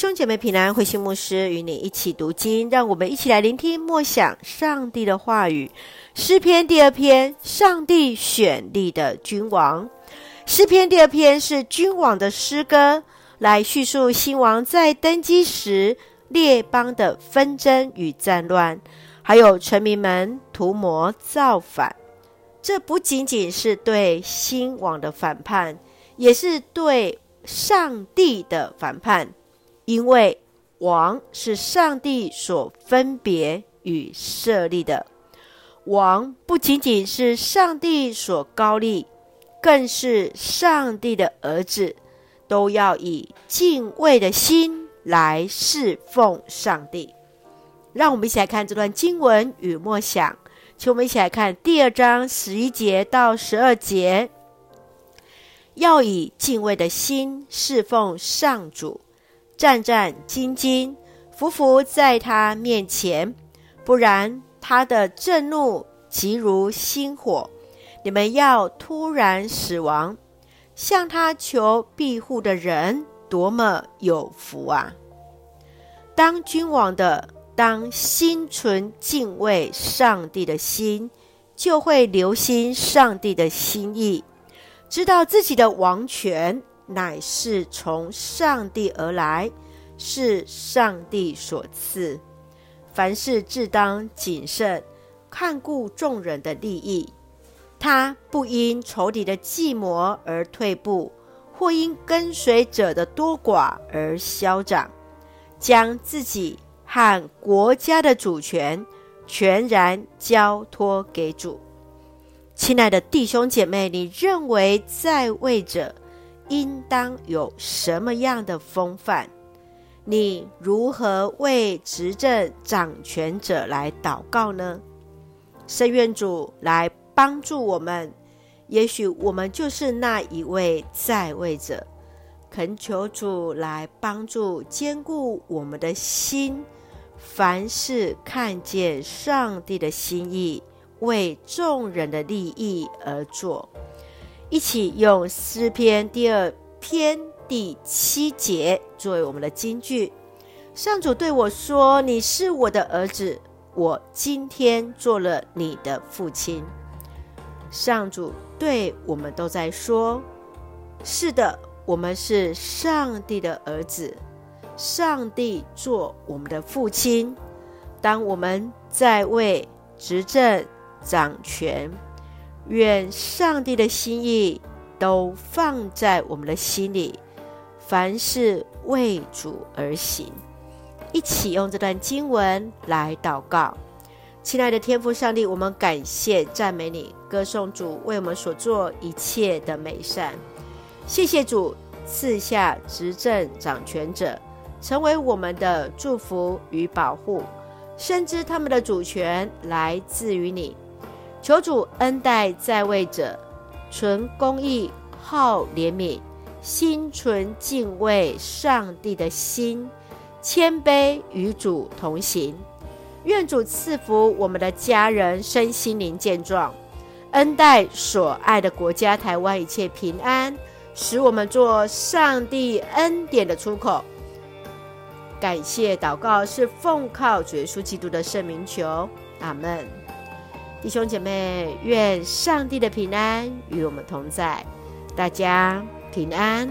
兄姐妹平安，慧馨牧师与你一起读经，让我们一起来聆听默想上帝的话语。诗篇第二篇，上帝选立的君王。诗篇第二篇是君王的诗歌，来叙述新王在登基时列邦的纷争与战乱，还有臣民们图谋造反。这不仅仅是对新王的反叛，也是对上帝的反叛。因为王是上帝所分别与设立的，王不仅仅是上帝所高立，更是上帝的儿子，都要以敬畏的心来侍奉上帝。让我们一起来看这段经文与默想，请我们一起来看第二章十一节到十二节，要以敬畏的心侍奉上主。战战兢兢，匍匐在他面前，不然他的震怒急如星火，你们要突然死亡。向他求庇护的人多么有福啊！当君王的，当心存敬畏上帝的心，就会留心上帝的心意，知道自己的王权。乃是从上帝而来，是上帝所赐。凡事自当谨慎，看顾众人的利益。他不因仇敌的计谋而退步，或因跟随者的多寡而消长，将自己和国家的主权全然交托给主。亲爱的弟兄姐妹，你认为在位者应当有什么样的风范？你如何为执政掌权者来祷告呢？深愿主来帮助我们。也许我们就是那一位在位者，恳求主来帮助坚固我们的心，凡事看见上帝的心意，为众人的利益而做。一起用诗篇第二篇第七节作为我们的金句。上主对我说：“你是我的儿子，我今天做了你的父亲。”上主对我们都在说：“是的，我们是上帝的儿子，上帝做我们的父亲。当我们在位执政掌权。”愿上帝的心意都放在我们的心里，凡事为主而行。一起用这段经文来祷告，亲爱的天父上帝，我们感谢赞美你，歌颂主为我们所做一切的美善。谢谢主赐下执政掌权者，成为我们的祝福与保护，深知他们的主权来自于你。求主恩待在位者，存公义，好怜悯，心存敬畏上帝的心，谦卑与主同行。愿主赐福我们的家人身心灵健壮，恩待所爱的国家台湾一切平安，使我们做上帝恩典的出口。感谢祷告是奉靠主耶稣基督的圣名求，阿门。弟兄姐妹，愿上帝的平安与我们同在，大家平安。